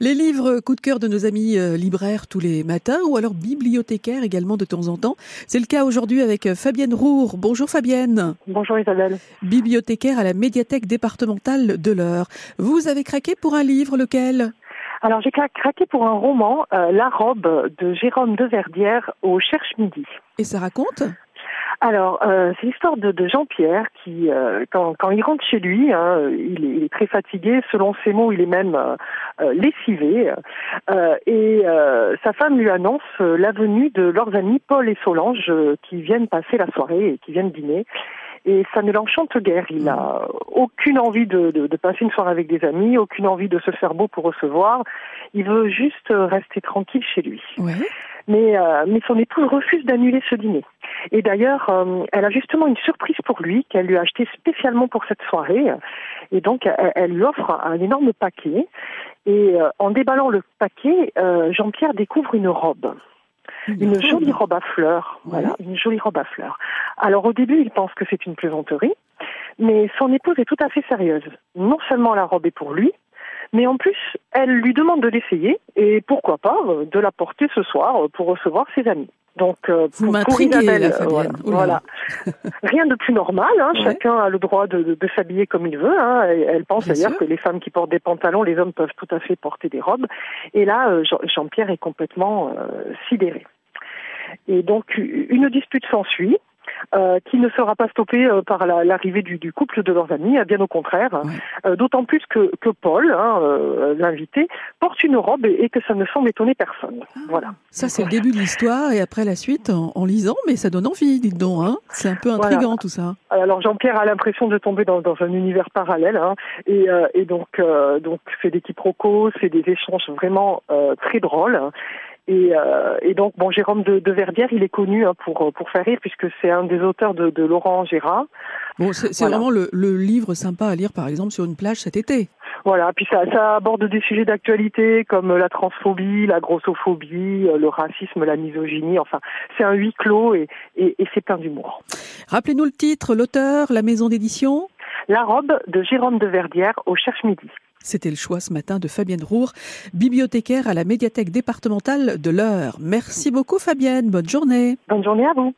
Les livres coup de cœur de nos amis euh, libraires tous les matins ou alors bibliothécaires également de temps en temps. C'est le cas aujourd'hui avec euh, Fabienne Roure. Bonjour Fabienne. Bonjour Isabelle. Bibliothécaire à la médiathèque départementale de l'Eure. Vous avez craqué pour un livre, lequel? Alors j'ai craqué pour un roman, euh, La robe de Jérôme de Verdière au Cherche Midi. Et ça raconte? Alors, euh, c'est l'histoire de, de Jean-Pierre qui, euh, quand, quand, il rentre chez lui, hein, il, est, il, est, très fatigué. Selon ses mots, il est même euh, euh lessivé. Euh, et sa femme lui annonce la venue de leurs amis Paul et Solange qui viennent passer la soirée et qui viennent dîner. Et ça ne l'enchante guère. Il n'a aucune envie de, de, de, passer une soirée avec des amis, aucune envie de se faire beau pour recevoir. Il veut juste rester tranquille chez lui. Ouais. Mais, mais son épouse refuse d'annuler ce dîner. Et d'ailleurs, euh, elle a justement une surprise pour lui qu'elle lui a acheté spécialement pour cette soirée. Et donc, elle, elle lui offre un énorme paquet. Et euh, en déballant le paquet, euh, Jean-Pierre découvre une robe. Une, jolie robe à fleurs, voilà, une jolie robe à fleurs. Alors au début, il pense que c'est une plaisanterie, mais son épouse est tout à fait sérieuse. Non seulement la robe est pour lui, mais en plus, elle lui demande de l'essayer et pourquoi pas de la porter ce soir pour recevoir ses amis. Donc, euh, pour, pour Isabelle, euh, voilà. voilà. Rien de plus normal. Hein, ouais. Chacun a le droit de, de, de s'habiller comme il veut. Hein, elle pense d'ailleurs que les femmes qui portent des pantalons, les hommes peuvent tout à fait porter des robes. Et là, euh, Jean-Pierre est complètement euh, sidéré. Et donc, une dispute s'ensuit. Euh, qui ne sera pas stoppée euh, par l'arrivée la, du, du, couple de leurs amis, bien au contraire. Ouais. Euh, D'autant plus que, que Paul, hein, euh, l'invité, porte une robe et, et, que ça ne semble étonner personne. Ah, voilà. Ça, c'est le début de l'histoire et après la suite en, en, lisant, mais ça donne envie, dites donc. Hein c'est un peu intriguant voilà. tout ça. Alors Jean-Pierre a l'impression de tomber dans, dans, un univers parallèle hein, et, et, donc, donc c'est des quiproquos, c'est des échanges vraiment très drôles. Et, euh, et, donc, bon, Jérôme de, de, Verdière, il est connu hein, pour, pour faire rire, puisque c'est un des auteurs de, de Laurent Gérard. Bon, c'est voilà. vraiment le, le, livre sympa à lire, par exemple, sur une plage cet été. Voilà, puis ça, ça aborde des sujets d'actualité comme la transphobie, la grossophobie, le racisme, la misogynie. Enfin, c'est un huis clos et, et, et c'est plein d'humour. Rappelez-nous le titre, l'auteur, la maison d'édition? La robe de Jérôme de Verdière au Cherche Midi. C'était le choix ce matin de Fabienne Roure, bibliothécaire à la médiathèque départementale de l'Eure. Merci beaucoup Fabienne, bonne journée. Bonne journée à vous.